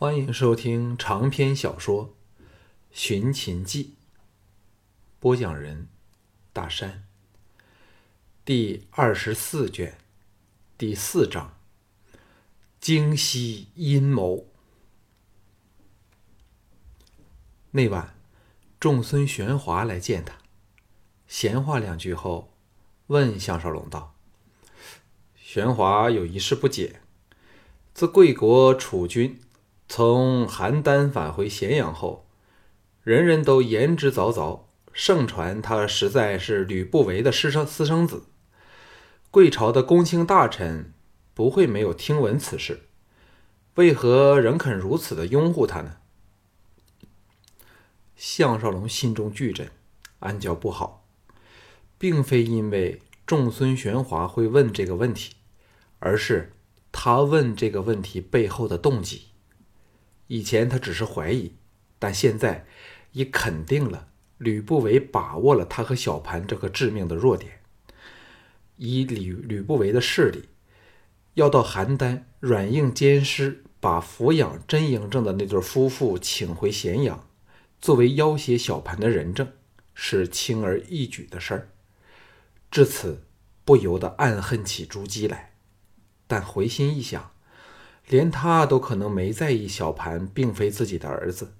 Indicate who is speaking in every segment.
Speaker 1: 欢迎收听长篇小说《寻秦记》，播讲人：大山。第二十四卷，第四章：京西阴谋。那晚，仲孙玄华来见他，闲话两句后，问项少龙道：“玄华有一事不解，自贵国楚军。”从邯郸返回咸阳后，人人都言之凿凿，盛传他实在是吕不韦的私生私生子。贵朝的公卿大臣不会没有听闻此事，为何仍肯如此的拥护他呢？项少龙心中巨震，暗叫不好，并非因为仲孙玄华会问这个问题，而是他问这个问题背后的动机。以前他只是怀疑，但现在已肯定了吕不韦把握了他和小盘这个致命的弱点。以吕吕不韦的势力，要到邯郸软硬兼施，把抚养真嬴政的那对夫妇请回咸阳，作为要挟小盘的人证，是轻而易举的事儿。至此，不由得暗恨起朱姬来，但回心一想。连他都可能没在意小盘并非自己的儿子，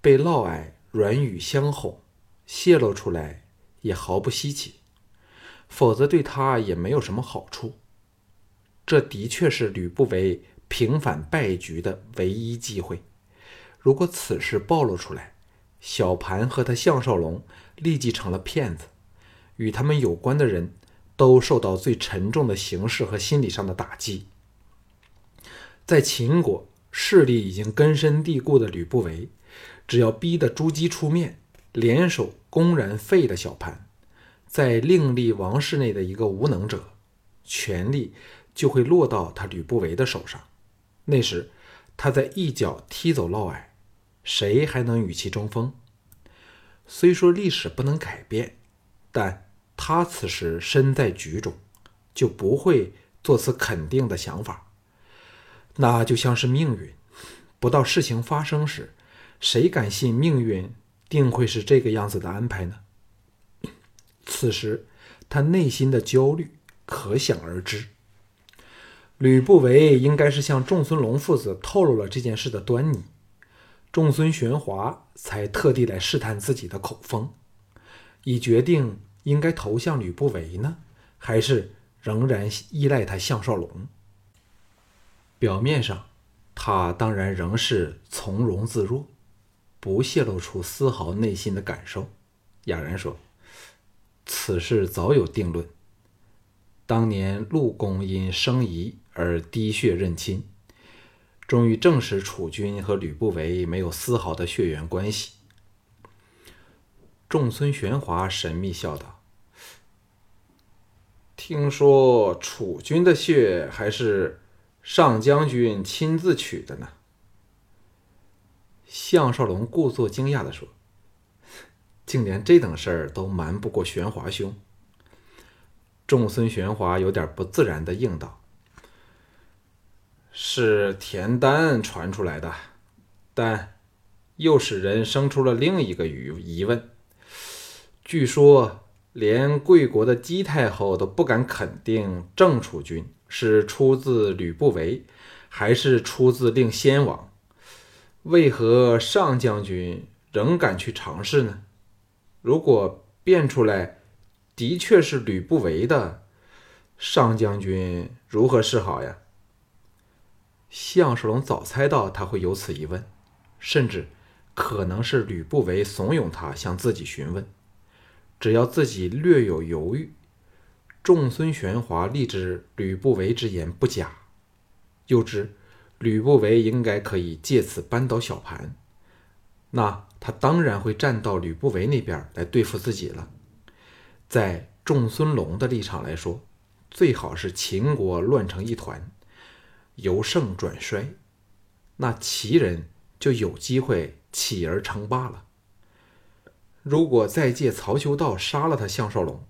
Speaker 1: 被嫪毐软语相哄，泄露出来也毫不稀奇，否则对他也没有什么好处。这的确是吕不韦平反败局的唯一机会。如果此事暴露出来，小盘和他项少龙立即成了骗子，与他们有关的人都受到最沉重的刑事和心理上的打击。在秦国势力已经根深蒂固的吕不韦，只要逼得朱姬出面，联手公然废了小盘，在另立王室内的一个无能者，权力就会落到他吕不韦的手上。那时，他在一脚踢走嫪毐，谁还能与其争锋？虽说历史不能改变，但他此时身在局中，就不会做此肯定的想法。那就像是命运，不到事情发生时，谁敢信命运定会是这个样子的安排呢？此时他内心的焦虑可想而知。吕不韦应该是向仲孙龙父子透露了这件事的端倪，仲孙玄华才特地来试探自己的口风，以决定应该投向吕不韦呢，还是仍然依赖他项少龙。表面上，他当然仍是从容自若，不泄露出丝毫内心的感受。哑然说：“此事早有定论。当年陆公因生疑而滴血认亲，终于证实楚军和吕不韦没有丝毫的血缘关系。”仲孙玄华神秘笑道：“听说楚军的血还是……”上将军亲自取的呢？项少龙故作惊讶的说：“竟连这等事儿都瞒不过玄华兄。”仲孙玄华有点不自然的应道：“是田丹传出来的，但又使人生出了另一个疑疑问。据说，连贵国的姬太后都不敢肯定郑楚军。”是出自吕不韦，还是出自令先王？为何上将军仍敢去尝试呢？如果变出来的确是吕不韦的，上将军如何是好呀？项少龙早猜到他会有此疑问，甚至可能是吕不韦怂恿他向自己询问，只要自己略有犹豫。仲孙玄华立之吕不韦之言不假，又知吕不韦应该可以借此扳倒小盘，那他当然会站到吕不韦那边来对付自己了。在仲孙龙的立场来说，最好是秦国乱成一团，由盛转衰，那齐人就有机会起而称霸了。如果再借曹修道杀了他项少龙，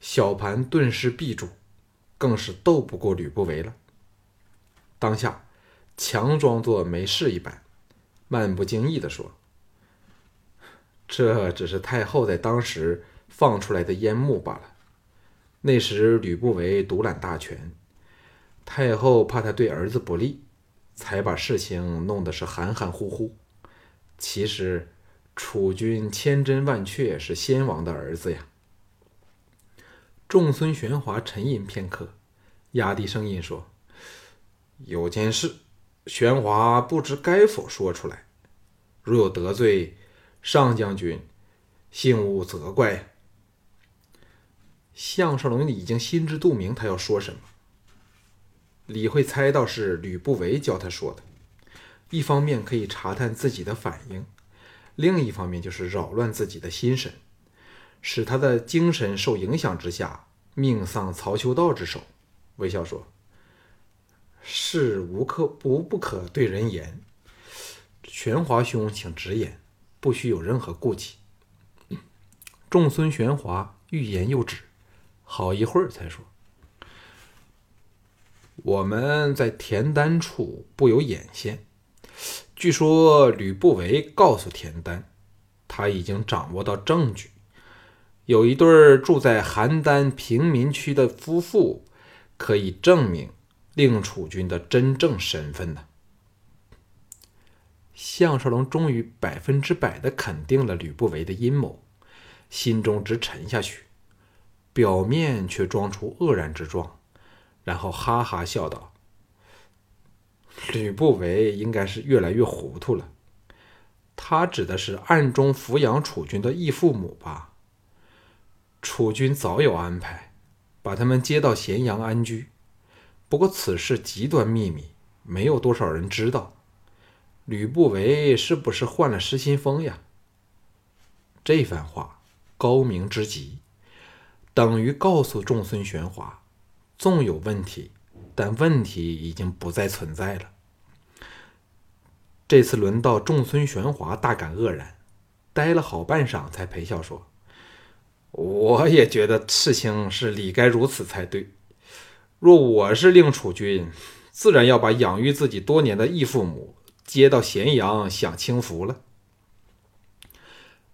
Speaker 1: 小盘顿时闭住，更是斗不过吕不韦了。当下，强装作没事一般，漫不经意地说：“这只是太后在当时放出来的烟幕罢了。那时吕不韦独揽大权，太后怕他对儿子不利，才把事情弄得是含含糊糊。其实，楚军千真万确是先王的儿子呀。”众孙玄华沉吟片刻，压低声音说：“有件事。”玄华不知该否说出来，如有得罪上将军，幸勿责怪。项少龙已经心知肚明，他要说什么。李慧猜到是吕不韦教他说的，一方面可以查探自己的反应，另一方面就是扰乱自己的心神，使他的精神受影响之下，命丧曹秋道之手。微笑说。事无可无不可对人言，玄华兄，请直言，不需有任何顾忌。众孙玄华欲言又止，好一会儿才说：“我们在田丹处布有眼线，据说吕不韦告诉田丹，他已经掌握到证据，有一对住在邯郸平民区的夫妇，可以证明。”令楚军的真正身份呢？项少龙终于百分之百的肯定了吕不韦的阴谋，心中直沉下去，表面却装出愕然之状，然后哈哈笑道：“吕不韦应该是越来越糊涂了。他指的是暗中抚养楚军的义父母吧？楚军早有安排，把他们接到咸阳安居。”不过此事极端秘密，没有多少人知道。吕不韦是不是患了失心疯呀？这番话高明之极，等于告诉众孙玄华，纵有问题，但问题已经不再存在了。这次轮到众孙玄华大感愕然，呆了好半晌，才陪笑说：“我也觉得事情是理该如此才对。”若我是令楚军，自然要把养育自己多年的义父母接到咸阳享清福了。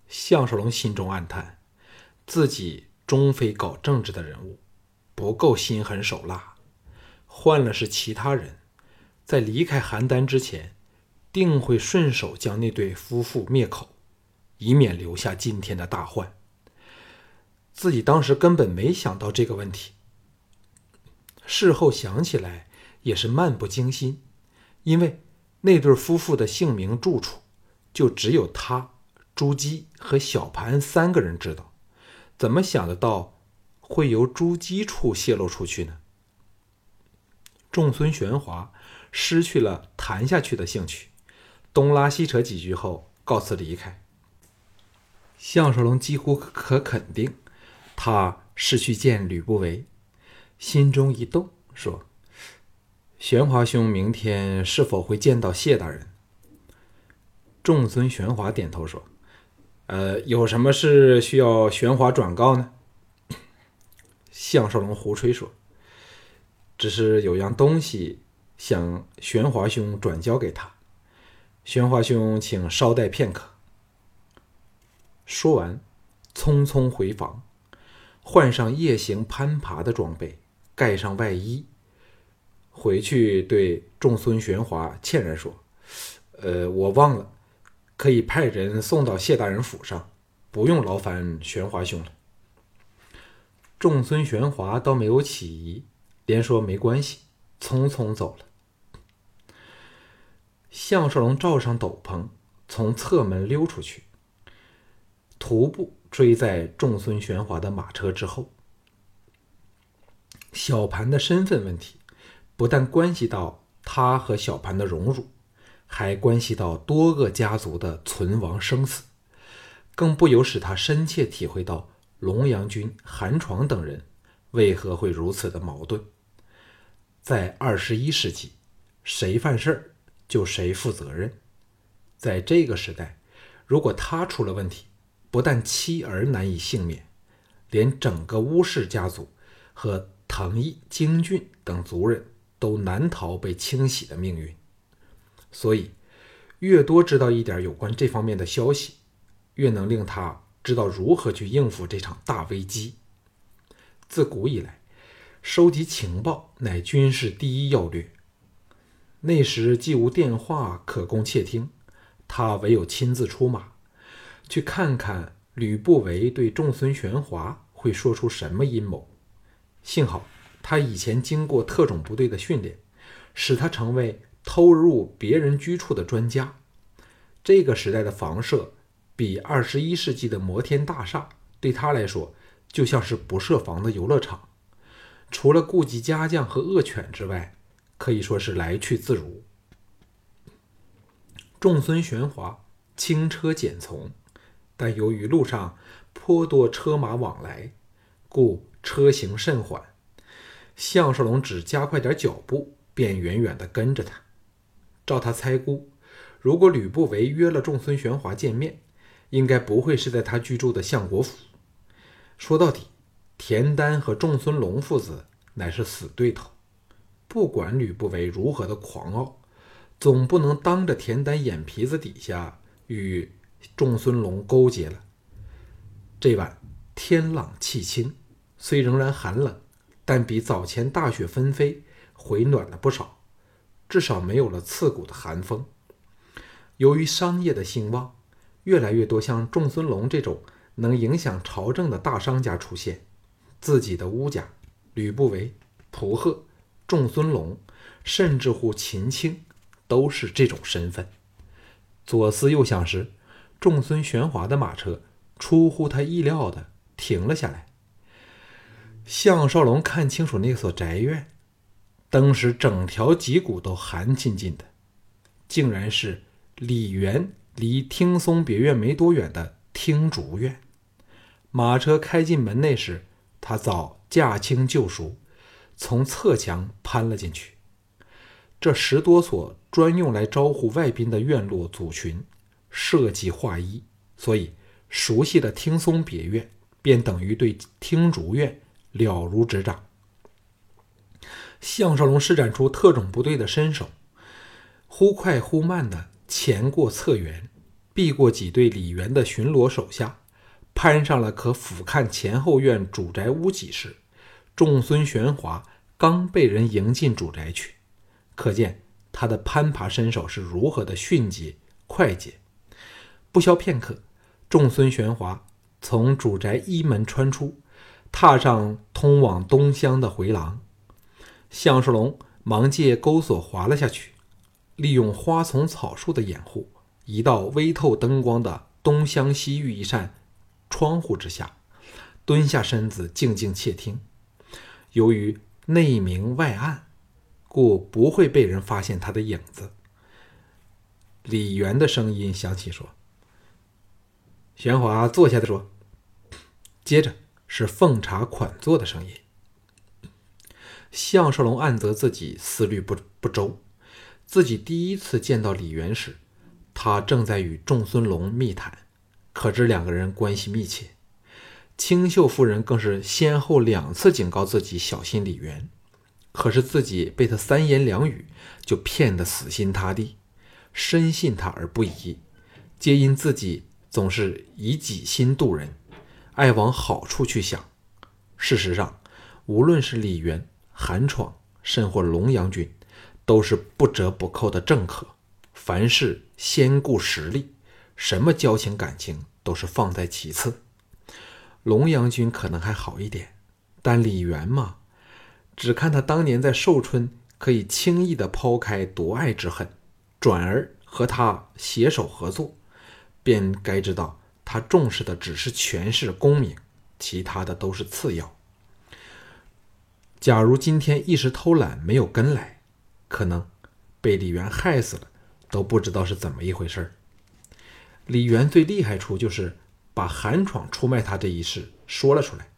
Speaker 1: 项少龙心中暗叹，自己终非搞政治的人物，不够心狠手辣。换了是其他人，在离开邯郸之前，定会顺手将那对夫妇灭口，以免留下今天的大患。自己当时根本没想到这个问题。事后想起来也是漫不经心，因为那对夫妇的姓名住处就只有他、朱姬和小盘三个人知道，怎么想得到会由朱姬处泄露出去呢？众孙玄华失去了谈下去的兴趣，东拉西扯几句后告辞离开。项少龙几乎可肯定，他是去见吕不韦。心中一动，说：“玄华兄明天是否会见到谢大人？”众孙玄华点头说：“呃，有什么事需要玄华转告呢？” 项少龙胡吹说：“只是有样东西想玄华兄转交给他，玄华兄请稍待片刻。”说完，匆匆回房，换上夜行攀爬的装备。盖上外衣，回去对众孙玄华歉然说：“呃，我忘了，可以派人送到谢大人府上，不用劳烦玄华兄了。”众孙玄华倒没有起疑，连说没关系，匆匆走了。项少龙罩上斗篷，从侧门溜出去，徒步追在众孙玄华的马车之后。小盘的身份问题，不但关系到他和小盘的荣辱，还关系到多个家族的存亡生死，更不由使他深切体会到龙阳君、韩闯等人为何会如此的矛盾。在二十一世纪，谁犯事儿就谁负责任。在这个时代，如果他出了问题，不但妻儿难以幸免，连整个乌氏家族和。藤毅、京俊等族人都难逃被清洗的命运。所以越多知道一点有关这方面的消息，越能令他知道如何去应付这场大危机。自古以来，收集情报乃军事第一要略。那时既无电话可供窃听，他唯有亲自出马，去看看吕不韦对仲孙玄华会说出什么阴谋。幸好他以前经过特种部队的训练，使他成为偷入别人居处的专家。这个时代的房舍，比二十一世纪的摩天大厦对他来说。就像是不设防的游乐场，除了顾及家将和恶犬之外，可以说是来去自如。众孙玄华轻车简从，但由于路上颇多车马往来，故车行甚缓。项少龙只加快点脚步，便远远地跟着他。照他猜估，如果吕不韦约了众孙玄华见面，应该不会是在他居住的相国府。说到底，田丹和仲孙龙父子乃是死对头。不管吕不韦如何的狂傲，总不能当着田丹眼皮子底下与仲孙龙勾结了。这晚天朗气清，虽仍然寒冷，但比早前大雪纷飞回暖了不少，至少没有了刺骨的寒风。由于商业的兴旺，越来越多像仲孙龙这种。能影响朝政的大商家出现，自己的乌家吕不韦、蒲贺、仲孙龙，甚至乎秦青，都是这种身份。左思右想时，众孙玄华的马车出乎他意料的停了下来。项少龙看清楚那所宅院，当时整条脊骨都寒沁沁的，竟然是李元离听松别院没多远的。听竹院，马车开进门内时，他早驾轻就熟，从侧墙攀了进去。这十多所专用来招呼外宾的院落组群，设计划一，所以熟悉的听松别院，便等于对听竹院了如指掌。项少龙施展出特种部队的身手，忽快忽慢的前过侧园。避过几队李元的巡逻手下，攀上了可俯瞰前后院主宅屋脊时，众孙玄华刚被人迎进主宅去，可见他的攀爬身手是如何的迅捷快捷。不消片刻，众孙玄华从主宅一门穿出，踏上通往东厢的回廊。项少龙忙借钩索滑了下去，利用花丛草树的掩护。移到微透灯光的东厢西域一扇窗户之下，蹲下身子静静窃听。由于内明外暗，故不会被人发现他的影子。李元的声音响起，说：“玄华坐下的说。”接着是奉茶款坐的声音。项少龙暗责自己思虑不不周，自己第一次见到李元时。他正在与仲孙龙密谈，可知两个人关系密切。清秀夫人更是先后两次警告自己小心李渊，可是自己被他三言两语就骗得死心塌地，深信他而不疑，皆因自己总是以己心度人，爱往好处去想。事实上，无论是李渊、韩闯，甚或龙阳君，都是不折不扣的政客。凡事先顾实力，什么交情感情都是放在其次。龙阳君可能还好一点，但李元嘛，只看他当年在寿春可以轻易的抛开夺爱之恨，转而和他携手合作，便该知道他重视的只是权势功名，其他的都是次要。假如今天一时偷懒没有跟来，可能被李元害死了。都不知道是怎么一回事儿。李元最厉害处就是把韩闯出卖他这一事说了出来，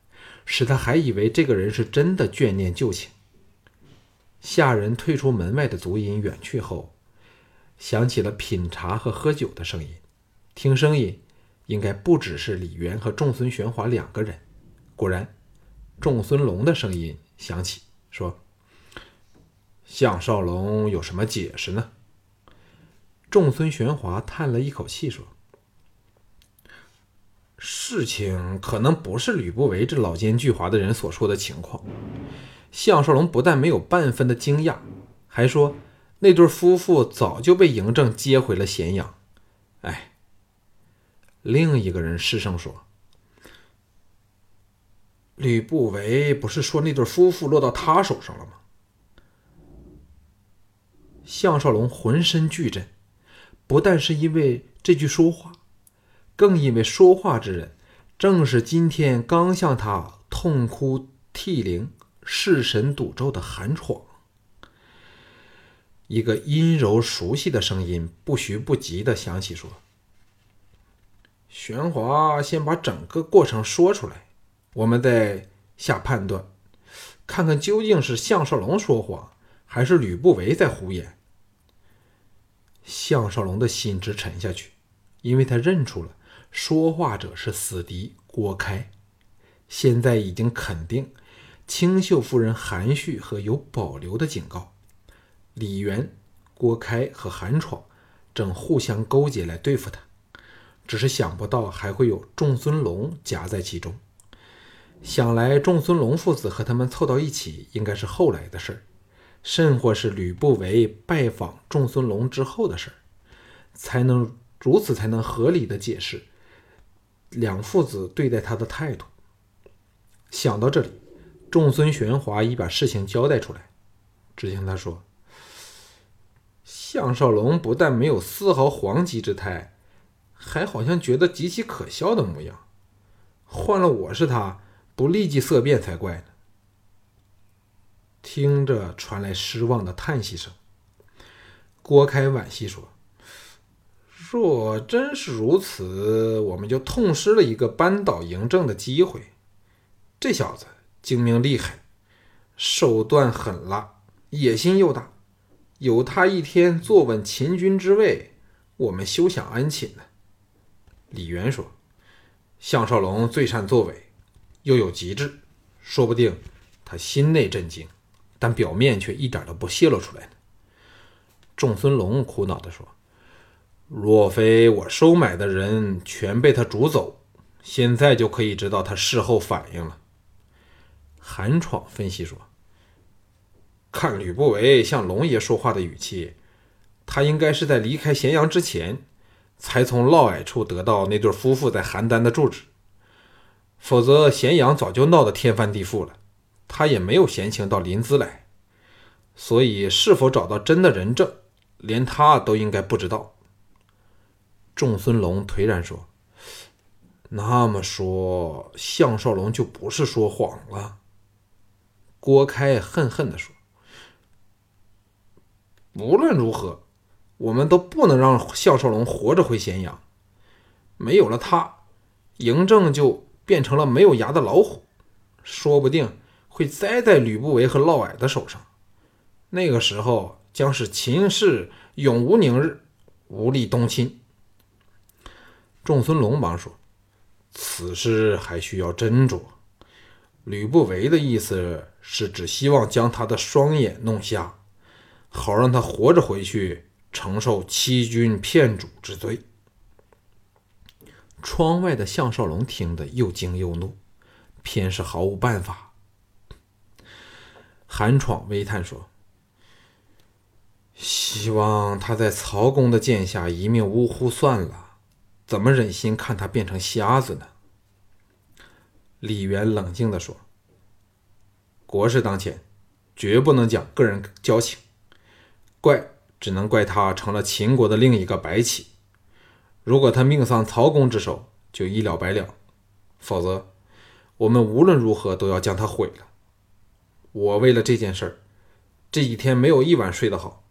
Speaker 1: 使他还以为这个人是真的眷念旧情。下人退出门外的足音远去后，响起了品茶和喝酒的声音。听声音，应该不只是李元和仲孙玄华两个人。果然，仲孙龙的声音响起，说：“项少龙有什么解释呢？”仲孙玄华叹了一口气说：“事情可能不是吕不韦这老奸巨猾的人所说的情况。”项少龙不但没有半分的惊讶，还说：“那对夫妇早就被嬴政接回了咸阳。”哎，另一个人失声说：“吕不韦不是说那对夫妇落到他手上了吗？”项少龙浑身巨震，不但是因为这句说话，更因为说话之人正是今天刚向他痛哭涕零。弑神赌咒的韩闯，一个阴柔熟悉的声音不徐不急的响起，说：“玄华，先把整个过程说出来，我们再下判断，看看究竟是项少龙说谎，还是吕不韦在胡言。”项少龙的心直沉下去，因为他认出了说话者是死敌郭开，现在已经肯定。清秀夫人含蓄和有保留的警告：李元、郭开和韩闯正互相勾结来对付他，只是想不到还会有仲孙龙夹在其中。想来仲孙龙父子和他们凑到一起，应该是后来的事儿，甚或是吕不韦拜访仲孙龙之后的事儿，才能如此才能合理的解释两父子对待他的态度。想到这里。仲孙玄华已把事情交代出来，只听他说：“项少龙不但没有丝毫惶急之态，还好像觉得极其可笑的模样。换了我是他，不立即色变才怪呢。”听着传来失望的叹息声，郭开惋惜说：“若真是如此，我们就痛失了一个扳倒嬴政的机会。这小子。”精明厉害，手段狠辣，野心又大。有他一天坐稳秦军之位，我们休想安寝呢。李渊说：“项少龙最善作伪，又有极致，说不定他心内震惊，但表面却一点都不泄露出来呢。”仲孙龙苦恼地说：“若非我收买的人全被他逐走，现在就可以知道他事后反应了。”韩闯分析说：“看吕不韦向龙爷说话的语气，他应该是在离开咸阳之前，才从嫪毐处得到那对夫妇在邯郸的住址。否则，咸阳早就闹得天翻地覆了，他也没有闲情到临淄来。所以，是否找到真的人证，连他都应该不知道。”仲孙龙颓然说：“那么说，项少龙就不是说谎了？”郭开恨恨地说：“无论如何，我们都不能让项少龙活着回咸阳。没有了他，嬴政就变成了没有牙的老虎，说不定会栽在吕不韦和嫪毐的手上。那个时候，将是秦氏永无宁日，无力东侵。”仲孙龙忙说：“此事还需要斟酌。”吕不韦的意思是，只希望将他的双眼弄瞎，好让他活着回去承受欺君骗主之罪。窗外的项少龙听得又惊又怒，偏是毫无办法。韩闯微叹说：“希望他在曹公的剑下一命呜呼算了，怎么忍心看他变成瞎子呢？”李渊冷静地说：“国事当前，绝不能讲个人交情。怪只能怪他成了秦国的另一个白起。如果他命丧曹公之手，就一了百了；否则，我们无论如何都要将他毁了。我为了这件事儿，这几天没有一晚睡得好。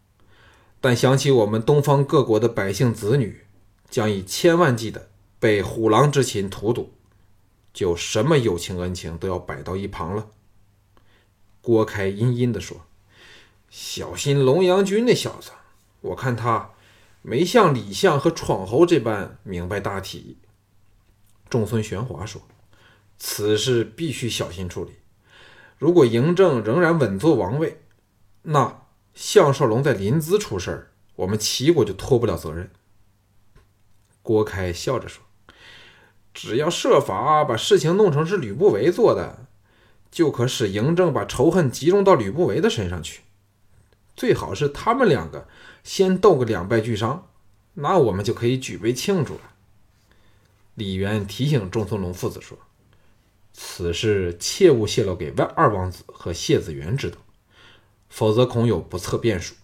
Speaker 1: 但想起我们东方各国的百姓子女，将以千万计的被虎狼之秦荼毒。”就什么友情恩情都要摆到一旁了。郭开阴阴地说：“小心龙阳君那小子，我看他没像李相和闯侯这般明白大体。”仲孙玄华说：“此事必须小心处理。如果嬴政仍然稳坐王位，那项少龙在临淄出事儿，我们齐国就脱不了责任。郭开笑着说：“只要设法把事情弄成是吕不韦做的，就可使嬴政把仇恨集中到吕不韦的身上去。最好是他们两个先斗个两败俱伤，那我们就可以举杯庆祝了。”李渊提醒仲孙龙父子说：“此事切勿泄露给外二王子和谢子元知道，否则恐有不测变数。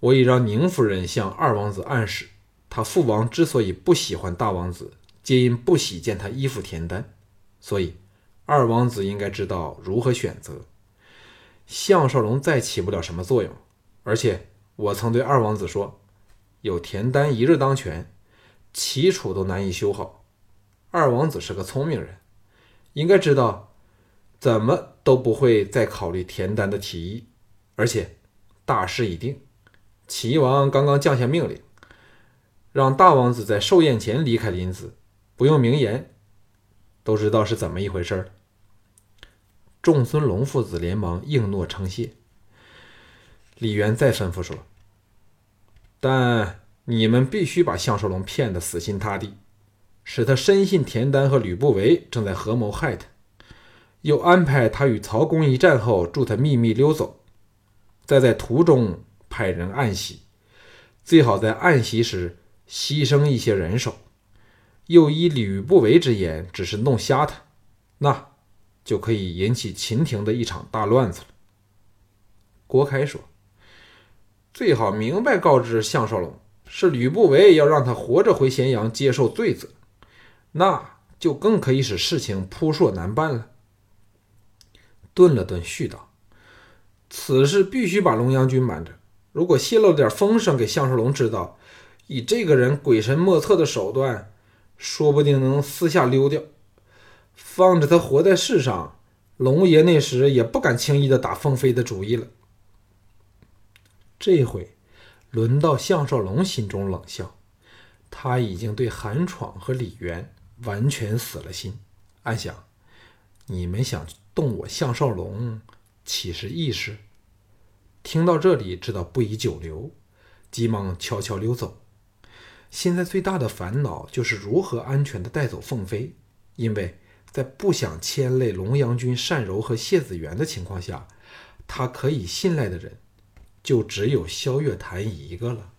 Speaker 1: 我已让宁夫人向二王子暗示。”他父王之所以不喜欢大王子，皆因不喜见他依附田丹，所以二王子应该知道如何选择。项少龙再起不了什么作用，而且我曾对二王子说，有田丹一日当权，齐楚都难以修好。二王子是个聪明人，应该知道怎么都不会再考虑田丹的提议，而且大势已定，齐王刚刚降下命令。让大王子在寿宴前离开临淄，不用明言，都知道是怎么一回事儿。仲孙龙父子连忙应诺称谢。李渊再吩咐说：“但你们必须把项少龙骗得死心塌地，使他深信田丹和吕不韦正在合谋害他，又安排他与曹公一战后助他秘密溜走，再在途中派人暗袭，最好在暗袭时。”牺牲一些人手，又依吕不韦之言，只是弄瞎他，那就可以引起秦庭的一场大乱子了。郭开说：“最好明白告知项少龙，是吕不韦要让他活着回咸阳接受罪责，那就更可以使事情扑朔难办了。”顿了顿，絮道：“此事必须把龙阳君瞒着，如果泄露点风声给项少龙知道。”以这个人鬼神莫测的手段，说不定能私下溜掉。放着他活在世上，龙爷那时也不敢轻易的打凤飞的主意了。这回轮到项少龙心中冷笑，他已经对韩闯和李渊完全死了心，暗想：你们想动我项少龙，岂是易事？听到这里，知道不宜久留，急忙悄悄溜走。现在最大的烦恼就是如何安全的带走凤飞，因为在不想牵累龙阳君单柔和谢子元的情况下，他可以信赖的人就只有萧月潭一个了。